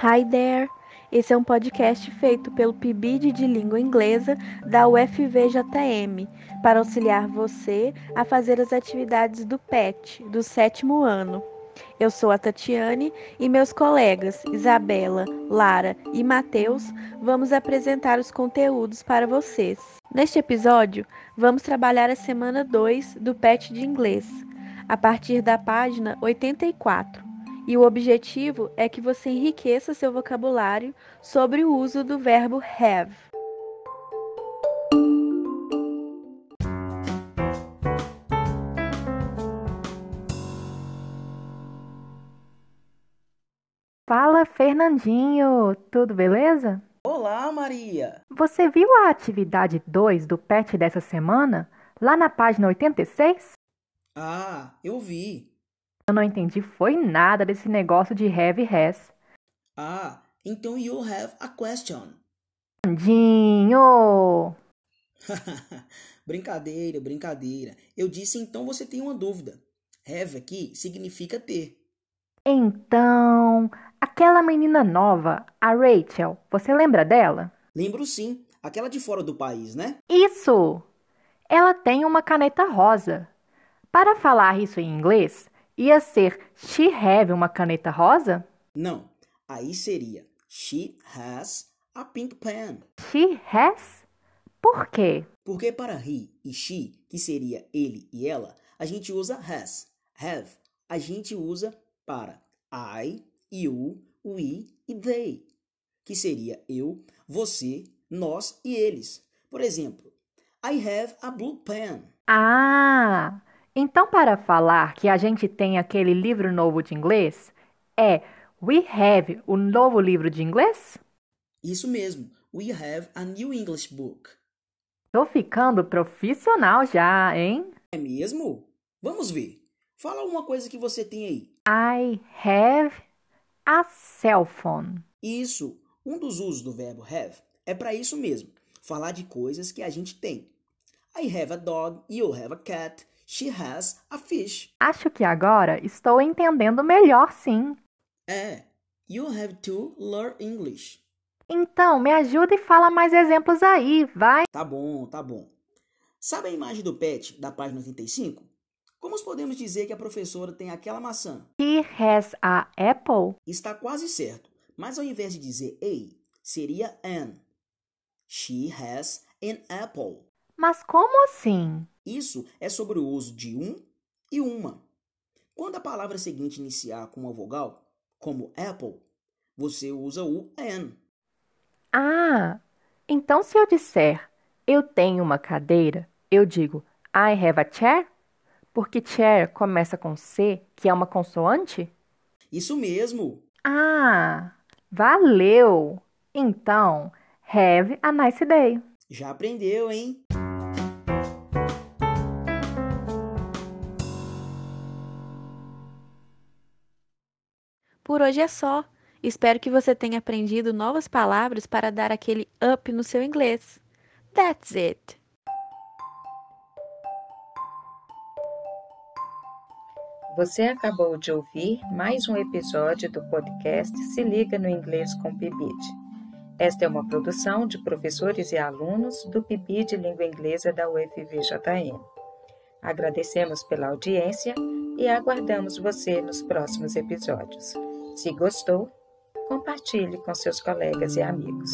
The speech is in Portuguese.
Hi there! Esse é um podcast feito pelo PIBID de Língua Inglesa da UFVJM para auxiliar você a fazer as atividades do PET do sétimo ano. Eu sou a Tatiane e meus colegas Isabela, Lara e Matheus vamos apresentar os conteúdos para vocês. Neste episódio, vamos trabalhar a semana 2 do PET de inglês, a partir da página 84 e o objetivo é que você enriqueça seu vocabulário sobre o uso do verbo have. Fala, Fernandinho! Tudo beleza? Olá, Maria! Você viu a atividade 2 do PET dessa semana? Lá na página 86? Ah, eu vi. Eu não entendi foi nada desse negócio de have e has. Ah, então you have a question. Fernandinho! brincadeira, brincadeira. Eu disse então você tem uma dúvida. Have aqui significa ter. Então, aquela menina nova, a Rachel, você lembra dela? Lembro sim, aquela de fora do país, né? Isso! Ela tem uma caneta rosa. Para falar isso em inglês, ia ser she have uma caneta rosa? Não, aí seria she has a pink pen. She has? Por quê? Porque para he e she, que seria ele e ela, a gente usa has. Have, a gente usa para I, you, we e they, que seria eu, você, nós e eles. Por exemplo, I have a blue pen. Ah, então para falar que a gente tem aquele livro novo de inglês, é we have o novo livro de inglês? Isso mesmo, we have a new English book. Tô ficando profissional já, hein? É mesmo? Vamos ver. Fala uma coisa que você tem aí. I have a cell phone. Isso. Um dos usos do verbo have é para isso mesmo. Falar de coisas que a gente tem. I have a dog, you have a cat, she has a fish. Acho que agora estou entendendo melhor, sim. É. You have to learn English. Então, me ajuda e fala mais exemplos aí, vai. Tá bom, tá bom. Sabe a imagem do pet da página 85? Como podemos dizer que a professora tem aquela maçã? He has a apple. Está quase certo, mas ao invés de dizer a, seria an. She has an apple. Mas como assim? Isso é sobre o uso de um e uma. Quando a palavra seguinte iniciar com uma vogal, como apple, você usa o an. Ah, então se eu disser eu tenho uma cadeira, eu digo I have a chair? Porque chair começa com C, que é uma consoante? Isso mesmo. Ah, valeu! Então, have a nice day. Já aprendeu, hein? Por hoje é só. Espero que você tenha aprendido novas palavras para dar aquele up no seu inglês. That's it! Você acabou de ouvir mais um episódio do podcast Se Liga no Inglês com PIBID. Esta é uma produção de professores e alunos do PIBID Língua Inglesa da UFVJM. Agradecemos pela audiência e aguardamos você nos próximos episódios. Se gostou, compartilhe com seus colegas e amigos.